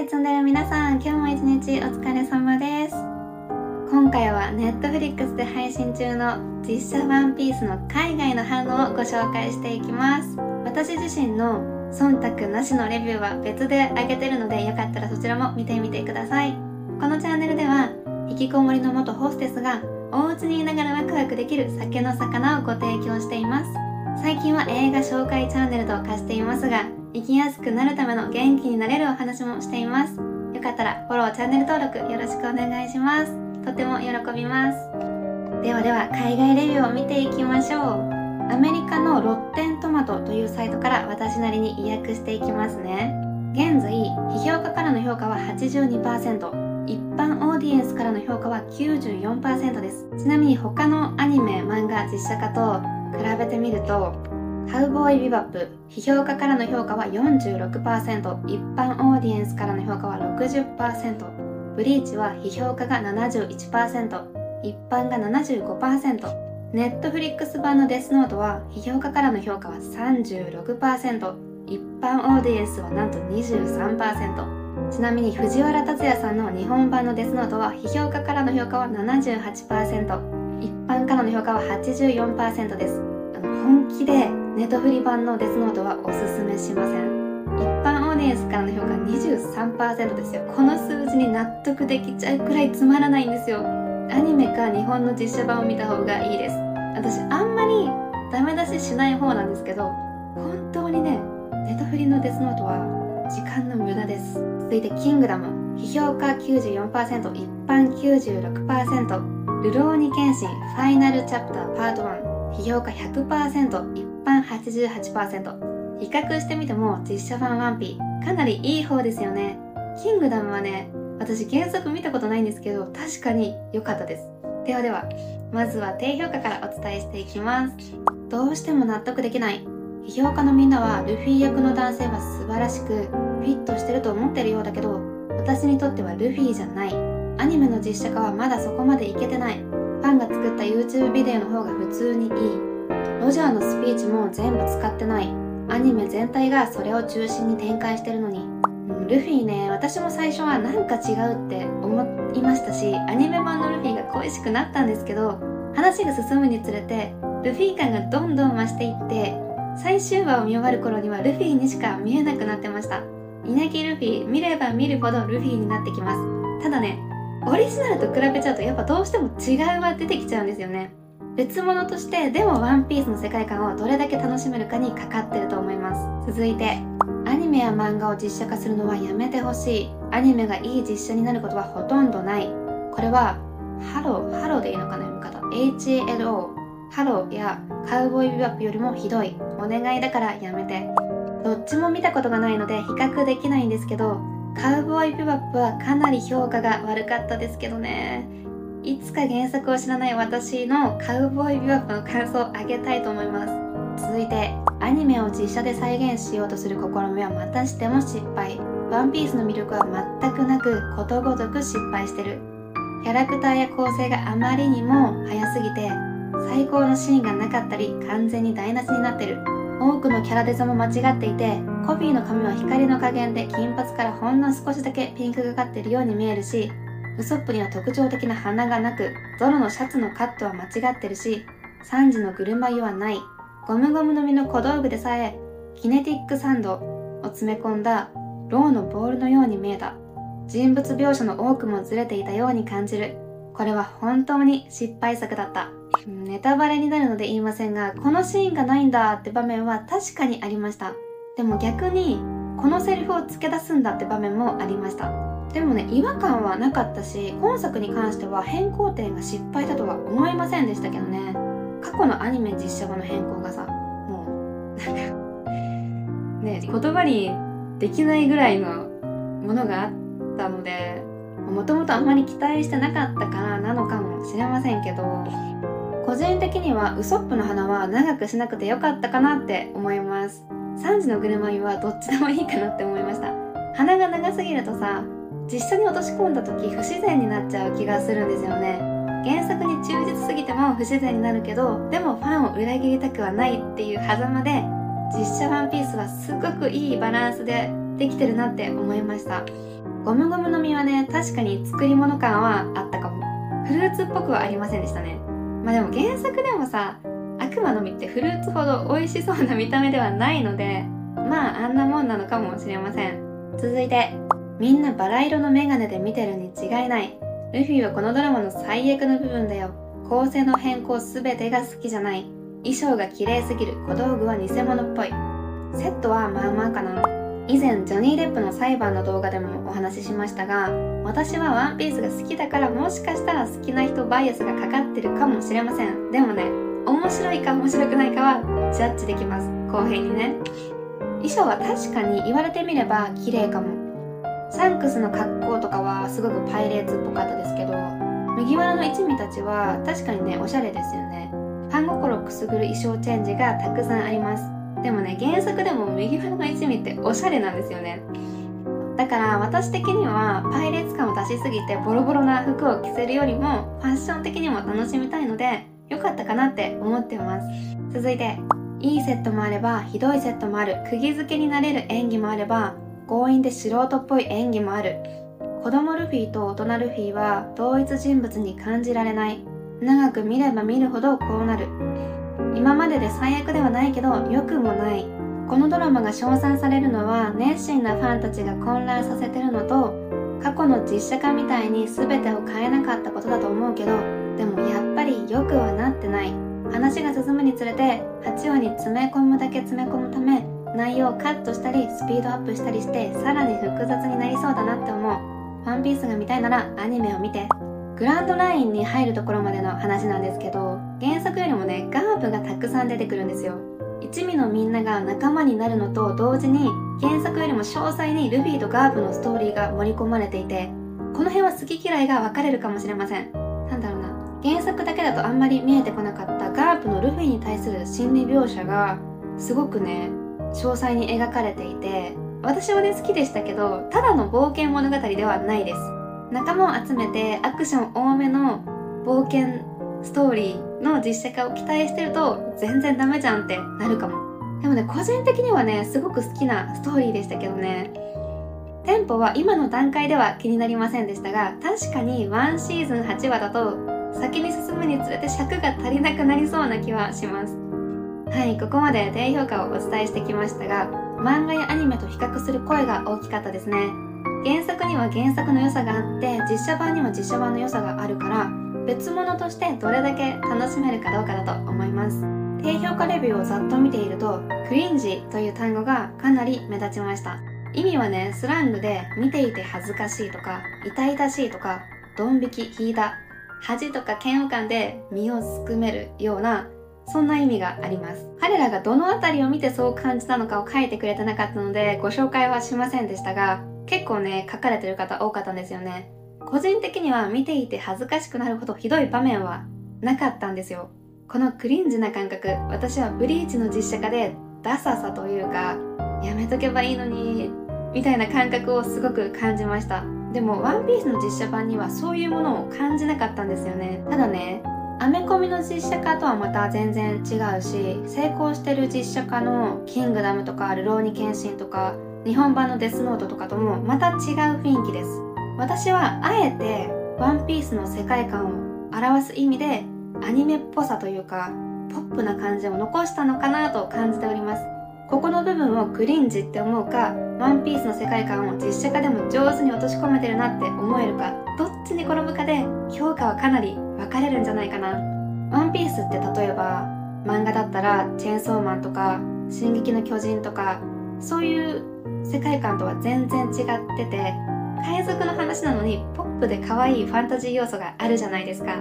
で積んでる皆さん今日も一日お疲れ様です。今回は Netflix で配信中の実写ワンピースの海外の反応をご紹介していきます。私自身の忖度なしのレビューは別で上げてるのでよかったらそちらも見てみてください。このチャンネルでは引きこもりの元ホステスがお家にいながらワクワクできる酒の魚をご提供しています。最近は映画紹介チャンネルと化していますが生きやすくなるための元気になれるお話もしています。よかったらフォローチャンネル登録よろしくお願いします。とても喜びます。ではでは海外レビューを見ていきましょう。アメリカのロッテントマトというサイトから私なりに意訳していきますね。現在批評家からの評価は82%一般オーディエンスからの評価は94%です。ちなみに他のアニメ漫画実写化と比べてみるとカウボーイビバップ批評家からの評価は46%一般オーディエンスからの評価は60%ブリーチは批評家が71%一般が75%ネットフリックス版のデスノートは批評家からの評価は36%一般オーディエンスはなんと23%ちなみに藤原竜也さんの日本版のデスノートは批評家からの評価は78%一般からの評価は84%です。あの本気でネットフリ版のデスノートはおすすめしません。一般オーディエンスからの評価23%ですよ。この数字に納得できちゃうくらいつまらないんですよ。アニメか日本の実写版を見た方がいいです。私あんまりダメ出ししない方なんですけど本当にねネトフリのデスノートは時間の無駄です。続いてキングダム批評価94%一般96%ルローニケンシンファイナルチャプターパート1批評価100%一般88%比較してみても実写版ワンピかなりいい方ですよね。キングダムはね私原作見たことないんですけど確かに良かったです。ではではまずは低評価からお伝えしていきます。どうしても納得できない。批評家のみんなはルフィ役の男性は素晴らしくフィットしてると思ってるようだけど私にとってはルフィじゃない。アニメの実写化はまだそこまでいけてない。ファンが作った YouTube ビデオの方が普通にいい。ロジャーのスピーチも全部使ってない。アニメ全体がそれを中心に展開してるのに。ルフィね私も最初はなんか違うって思いましたしアニメ版のルフィが恋しくなったんですけど話が進むにつれてルフィ感がどんどん増していって最終話を見終わる頃にはルフィにしか見えなくなってました。稲城ルフィ見れば見るほどルフィになってきます。ただねオリジナルと比べちゃうとやっぱどうしても違いは出てきちゃうんですよね。別物としてでもワンピースの世界観をどれだけ楽しめるかにかかってると思います。続いてアニメや漫画を実写化するのはやめてほしい。アニメがいい実写になることはほとんどない。これは HaloHaloでいいのかな読み方。HLO ハローやカウボーイビバップよりもひどい。お願いだからやめて。どっちも見たことがないので比較できないんですけどカウボーイビバップはかなり評価が悪かったですけどね。いつか原作を知らない私のカウボーイビバップの感想をあげたいと思います。続いてアニメを実写で再現しようとする試みはまたしても失敗。ワンピースの魅力は全くなくことごとく失敗してる。キャラクターや構成があまりにも早すぎて最高のシーンがなかったり完全に台無しになってる。多くのキャラデザも間違っていてコピーの髪は光の加減で金髪からほんの少しだけピンクがかってるように見えるしウソップには特徴的な鼻がなくゾロのシャツのカットは間違ってるしサンジのぐるま湯はない。ゴムゴムの実の小道具でさえキネティックサンドを詰め込んだローのボールのように見えた。人物描写の多くもずれていたように感じる。これは本当に失敗作だった。ネタバレになるので言いませんがこのシーンがないんだって場面は確かにありました。でも逆にこのセリフを付け出すんだって場面もありました。でもね違和感はなかったし今作に関しては変更点が失敗だとは思いませんでしたけどね。過去のアニメ実写版の変更がさもうなんかね言葉にできないぐらいのものがあったのでもともとあんまり期待してなかったからなのかもしれませんけど個人的にはウソップの花は長くしなくてよかったかなって思います。3時のぐるま湯はどっちでもいいかなって思いました。鼻が長すぎるとさ実写に落とし込んだ時不自然になっちゃう気がするんですよね。原作に忠実すぎても不自然になるけどでもファンを裏切りたくはないっていう狭間で実写ワンピースはすごくいいバランスでできてるなって思いました。ゴムゴムの実はね確かに作り物感はあったかも。フルーツっぽくはありませんでしたね。まあでも原作でもさ悪魔の実ってフルーツほど美味しそうな見た目ではないのでまああんなもんなのかもしれません。続いて。みんなバラ色のメガネで見てるに違いない。ルフィはこのドラマの最悪の部分だよ。構成の変更すべてが好きじゃない。衣装が綺麗すぎる小道具は偽物っぽい。セットはまあまあかな。以前ジョニー・デップの裁判の動画でもお話ししましたが私はワンピースが好きだからもしかしたら好きな人バイアスがかかってるかもしれません。でもね面白いか面白くないかはジャッジできます。公平にね。衣装は確かに言われてみれば綺麗かも。サンクスの格好とかはすごくパイレーツっぽかったですけど麦わらの一味たちは確かにねおしゃれですよね。ファン心くすぐる衣装チェンジがたくさんあります。でもね原作でも麦わらの一味っておしゃれなんですよね。だから私的にはパイレーツ感を出しすぎてボロボロな服を着せるよりもファッション的にも楽しみたいので良かったかなって思ってます。続いていいセットもあればひどいセットもある釘付けになれる演技もあれば強引で素人っぽい演技もある。子供ルフィと大人ルフィは同一人物に感じられない。長く見れば見るほどこうなる。今までで最悪ではないけど良くもない。このドラマが称賛されるのは熱心なファンたちが混乱させてるのと過去の実写化みたいに全てを変えなかったことだと思うけどでもやっぱり良くはなってない。話が進むにつれて8話に詰め込むだけ詰め込むため内容をカットしたりスピードアップしたりしてさらに複雑になりそうだなって思う。ワンピースが見たいならアニメを見て。グランドラインに入るところまでの話なんですけど原作よりもねガープがたくさん出てくるんですよ。一味のみんなが仲間になるのと同時に原作よりも詳細にルフィとガープのストーリーが盛り込まれていてこの辺は好き嫌いが分かれるかもしれません。なんだろうな。原作だけだとあんまり見えてこなかったガープのルフィに対する心理描写がすごくね詳細に描かれていて私はね好きでしたけどただの冒険物語ではないです。仲間を集めてアクション多めの冒険ストーリーの実写化を期待してると全然ダメじゃんってなるかも。でもね個人的にはねすごく好きなストーリーでしたけどね。テンポは今の段階では気になりませんでしたが確かに1シーズン8話だと先に進むにつれて尺が足りなくなりそうな気はします。はいここまで低評価をお伝えしてきましたが漫画やアニメと比較する声が大きかったですね。原作には原作の良さがあって実写版には実写版の良さがあるから別物としてどれだけ楽しめるかどうかだと思います。低評価レビューをざっと見ているとクリンジという単語がかなり目立ちました。意味はねスラングで見ていて恥ずかしいとか痛々しいとかドン引き引いた恥とか嫌悪感で身をすくめるようなそんな意味があります彼らがどの辺りを見てそう感じたのかを書いてくれてなかったのでご紹介はしませんでしたが結構ね、書かれてる方多かったんですよね。個人的には見ていて恥ずかしくなるほどひどい場面はなかったんですよ。このクリンジな感覚、私はブリーチの実写化でダサさというか、やめとけばいいのに、みたいな感覚をすごく感じました。でも、ワンピースの実写版にはそういうものを感じなかったんですよね。ただね、アメコミの実写化とはまた全然違うし、成功してる実写化のキングダムとかルローニケンシンとか、日本版のデスノートとかともまた違う雰囲気です。私はあえてワンピースの世界観を表す意味でアニメっぽさというかポップな感じを残したのかなと感じております。ここの部分をクリンジって思うかワンピースの世界観を実写化でも上手に落とし込めてるなって思えるかどっちに転ぶかで評価はかなり分かれるんじゃないかな。ワンピースって例えば漫画だったらチェーンソーマンとか進撃の巨人とかそういう世界観とは全然違ってて海賊の話なのにポップで可愛いファンタジー要素があるじゃないですか。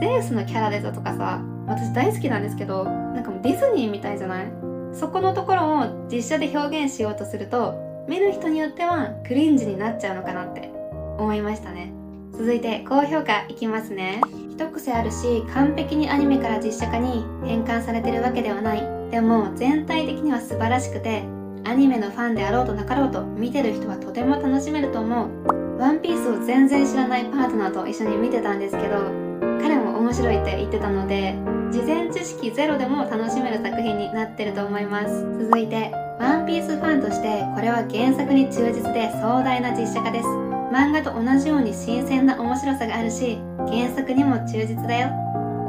ゼウスのキャラデザとかさ私大好きなんですけどなんかもうディズニーみたいじゃない？そこのところを実写で表現しようとすると見る人によってはクリンジになっちゃうのかなって思いましたね。続いて高評価いきますね。一癖あるし完璧にアニメから実写化に変換されてるわけではない。でも全体的には素晴らしくてアニメのファンであろうとなかろうと見てる人はとても楽しめると思う。ワンピースを全然知らないパートナーと一緒に見てたんですけど彼も面白いって言ってたので事前知識ゼロでも楽しめる作品になってると思います。続いてワンピースファンとしてこれは原作に忠実で壮大な実写化です。漫画と同じように新鮮な面白さがあるし原作にも忠実だよ。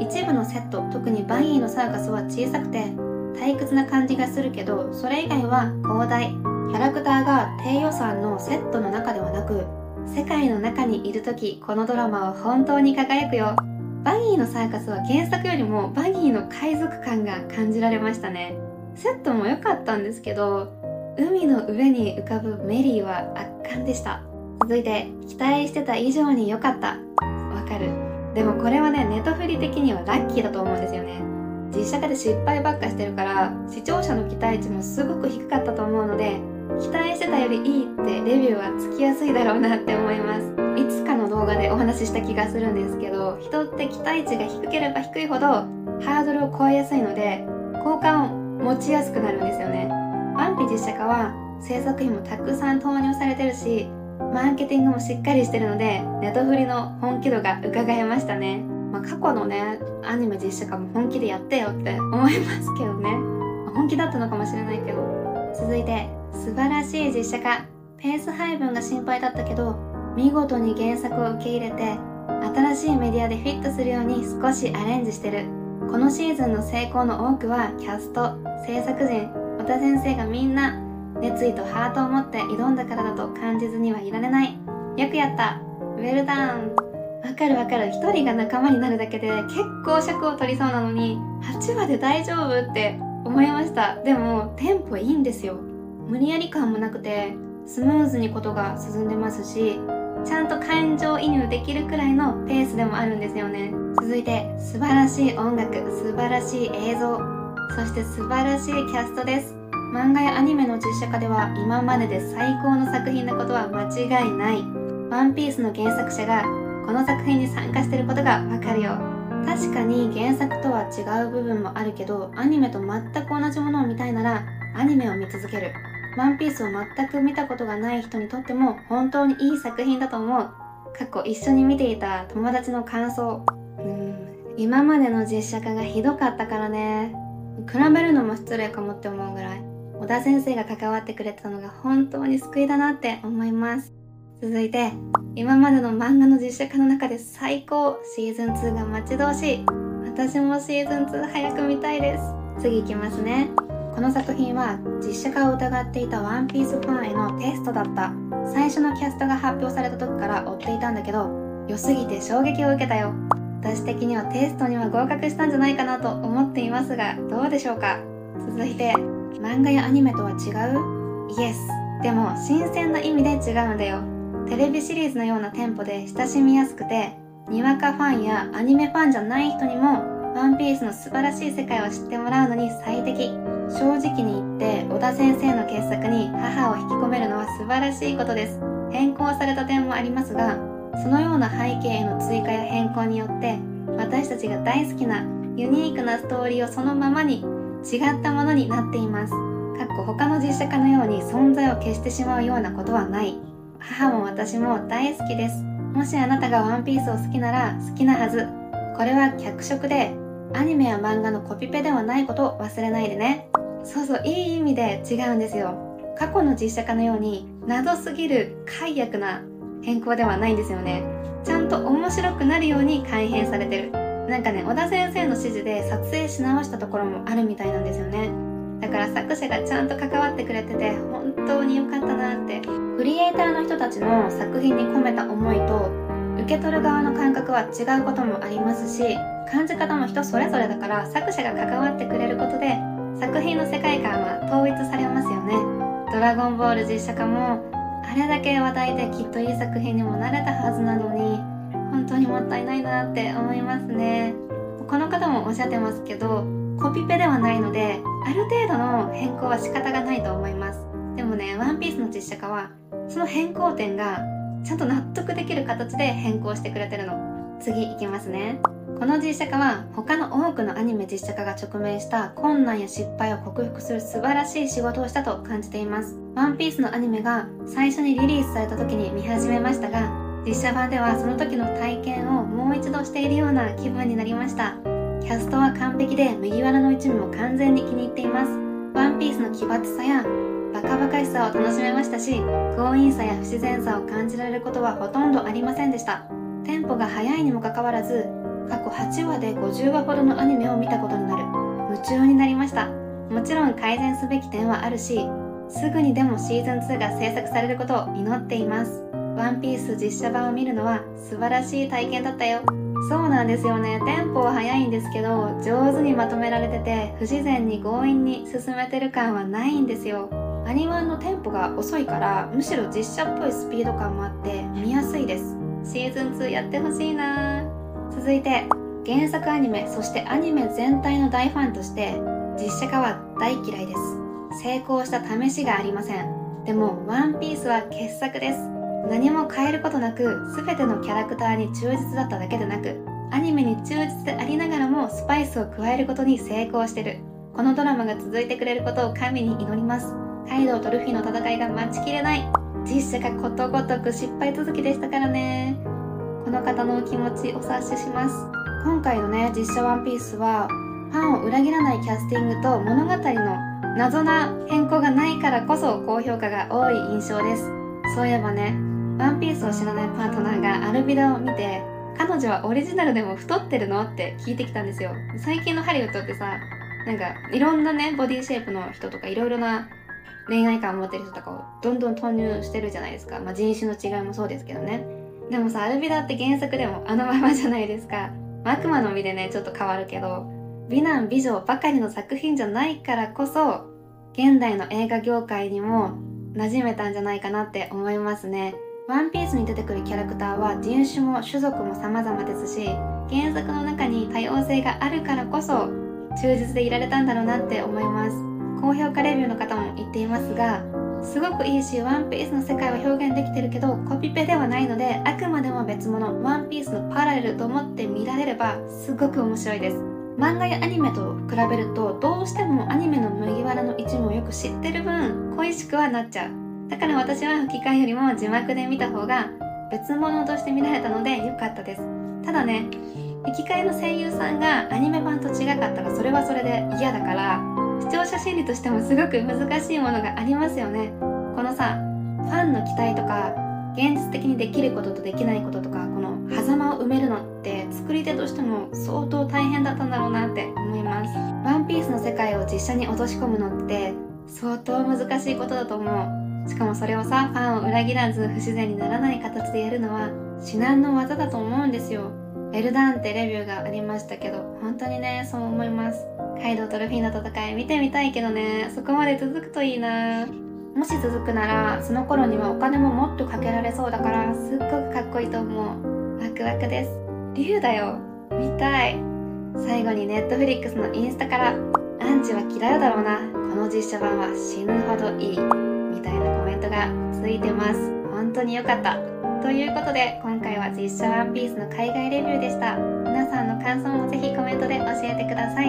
一部のセット特にバギーのサーカスは小さくて退屈な感じがするけどそれ以外は広大。キャラクターが低予算のセットの中ではなく世界の中にいる時このドラマは本当に輝くよ。バギーのサーカスは原作よりもバギーの海賊感が感じられましたね。セットも良かったんですけど海の上に浮かぶメリーは圧巻でした。続いて期待してた以上に良かった。わかる。でもこれはねネトフリ的にはラッキーだと思うんですよね。実写化で失敗ばっかしてるから視聴者の期待値もすごく低かったと思うので期待してたよりいいってレビューはつきやすいだろうなって思います。いつかの動画でお話しした気がするんですけど人って期待値が低ければ低いほどハードルを超えやすいので好感を持ちやすくなるんですよね。ワンピ実写化は制作費もたくさん投入されてるしマーケティングもしっかりしてるのでネトフリの本気度が伺えましたね、まあ、過去のねアニメ実写化も本気でやってよって思いますけどね、ま、本気だったのかもしれないけど。続いて素晴らしい実写化。ペース配分が心配だったけど見事に原作を受け入れて新しいメディアでフィットするように少しアレンジしてる。このシーズンの成功の多くはキャスト制作陣小田先生がみんな熱意とハートを持って挑んだからだと感じずにはいられない。よくやった。ウェルダウンわかるわかる。一人が仲間になるだけで結構尺を取りそうなのに8話で大丈夫って思いました。でもテンポいいんですよ。無理やり感もなくてスムーズにことが進んでますしちゃんと感情移入できるくらいのペースでもあるんですよね。続いて素晴らしい音楽素晴らしい映像。そして素晴らしいキャストです。漫画やアニメの実写化では今までで最高の作品なことは間違いないワンピースの原作者がこの作品に参加してることがわかるよ確かに原作とは違う部分もあるけどアニメと全く同じものを見たいならアニメを見続けるワンピースを全く見たことがない人にとっても本当にいい作品だと思う。過去一緒に見ていた友達の感想。うん、今までの実写化がひどかったからね。比べるのも失礼かもって思うぐらい。小田先生が関わってくれたのが本当に救いだなって思います。続いて、今までの漫画の実写化の中で最高シーズン2が待ち遠しい。私もシーズン2早く見たいです。次行きますね。この作品は実写化を疑っていたワンピースファンへのテストだった最初のキャストが発表された時から追っていたんだけど良すぎて衝撃を受けたよ私的にはテストには合格したんじゃないかなと思っていますがどうでしょうか？続いて漫画やアニメとは違う？イエスでも新鮮な意味で違うんだよ。テレビシリーズのようなテンポで親しみやすくてにわかファンやアニメファンじゃない人にもワンピースの素晴らしい世界を知ってもらうのに最適。正直に言って小田先生の傑作に母を引き込めるのは素晴らしいことです。変更された点もありますがそのような背景への追加や変更によって私たちが大好きなユニークなストーリーをそのままに違ったものになっています。かっこ他の実写化のように存在を消してしまうようなことはない。母も私も大好きです。もしあなたがワンピースを好きなら好きなはず。これは脚色でアニメや漫画のコピペではないことを忘れないでね。そうそういい意味で違うんですよ。過去の実写化のように謎すぎる快役な変更ではないんですよね。ちゃんと面白くなるように改変されてる。なんかね小田先生の指示で撮影し直したところもあるみたいなんですよね。だから作者がちゃんと関わってくれてて本当に良かったなって。クリエイターの人たちの作品に込めた思いと受け取る側の感覚は違うこともありますし感じ方も人それぞれだから作者が関わってくれることで作品の世界観は統一されますよね。ドラゴンボール実写化もあれだけ話題できっといい作品にもなれたはずなのに本当にもったいないなって思いますね。この方もおっしゃってますけどコピペではないのである程度の変更は仕方がないと思います。でもねワンピースの実写化はその変更点がちゃんと納得できる形で変更してくれてるの。次いきますね。この実写化は他の多くのアニメ実写化が直面した困難や失敗を克服する素晴らしい仕事をしたと感じています。ワンピースのアニメが最初にリリースされた時に見始めましたが、実写版ではその時の体験をもう一度しているような気分になりました。キャストは完璧で麦わらの一味も完全に気に入っています。ワンピースの奇抜さやバカバカしさを楽しめましたし強引さや不自然さを感じられることはほとんどありませんでしたテンポが速いにもかかわらず過去8話で50話ほどのアニメを見たことになる夢中になりましたもちろん改善すべき点はあるしすぐにでもシーズン2が制作されることを祈っていますワンピース実写版を見るのは素晴らしい体験だったよ。そうなんですよね。テンポは速いんですけど上手にまとめられてて不自然に強引に進めてる感はないんですよ。アニワンのテンポが遅いからむしろ実写っぽいスピード感もあって見やすいです。シーズン2やってほしいな。続いて原作アニメそしてアニメ全体の大ファンとして実写化は大嫌いです。成功した試しがありません。でもワンピースは傑作です。何も変えることなく全てのキャラクターに忠実だっただけでなくアニメに忠実でありながらもスパイスを加えることに成功してる。このドラマが続いてくれることを神に祈ります。カイドウとルフィの戦いが待ちきれない。実写がことごとく失敗続きでしたからね。この方のお気持ちお察しします。今回のね実写ワンピースはファンを裏切らないキャスティングと物語の謎な変更がないからこそ高評価が多い印象です。そういえばねワンピースを知らないパートナーがアルビダを見て彼女はオリジナルでも太ってるの？って聞いてきたんですよ最近のハリウッドってさなんかいろんなねボディシェイプの人とかいろいろな恋愛観を持ってる人とかをどんどん投入してるじゃないですか。まあ、人種の違いもそうですけどね。でもさ、アルビダって原作でもあのままじゃないですか。悪魔の実でね、ちょっと変わるけど、美男美女ばかりの作品じゃないからこそ、現代の映画業界にも馴染めたんじゃないかなって思いますね。ワンピースに出てくるキャラクターは人種も種族も様々ですし、原作の中に多様性があるからこそ、忠実でいられたんだろうなって思います。高評価レビューの方も言っていますがすごくいいしワンピースの世界を表現できてるけどコピペではないのであくまでも別物ワンピースのパラレルと思って見られればすごく面白いです漫画やアニメと比べるとどうしてもアニメの麦わらの一部をよく知ってる分恋しくはなっちゃうだから私は吹き替えよりも字幕で見た方が別物として見られたので良かったです。ただね吹き替えの声優さんがアニメ版と違かったらそれはそれで嫌だから視聴者心理としてもすごく難しいものがありますよね。このさファンの期待とか現実的にできることとできないこととかこの狭間を埋めるのって作り手としても相当大変だったんだろうなって思います。ワンピースの世界を実写に落とし込むのって相当難しいことだと思う。しかもそれをさファンを裏切らず不自然にならない形でやるのは至難の技だと思うんですよ。エルダンってレビューがありましたけど本当にねそう思います。カイドウとルフィの戦い見てみたいけどね。そこまで続くといいな。もし続くならその頃にはお金ももっとかけられそうだからすっごくかっこいいと思う。ワクワクです。竜だよ。見たい。最後にネットフリックスのインスタからアンチは嫌うだろうな。この実写版は死ぬほどいい。がついてます。本当に良かった。ということで今回は実写ワンピースの海外レビューでした。皆さんの感想もぜひコメントで教えてください。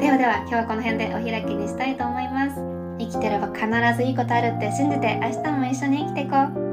ではでは今日はこの辺でお開きにしたいと思います。生きてれば必ずいいことあるって信じて明日も一緒に生きていこう。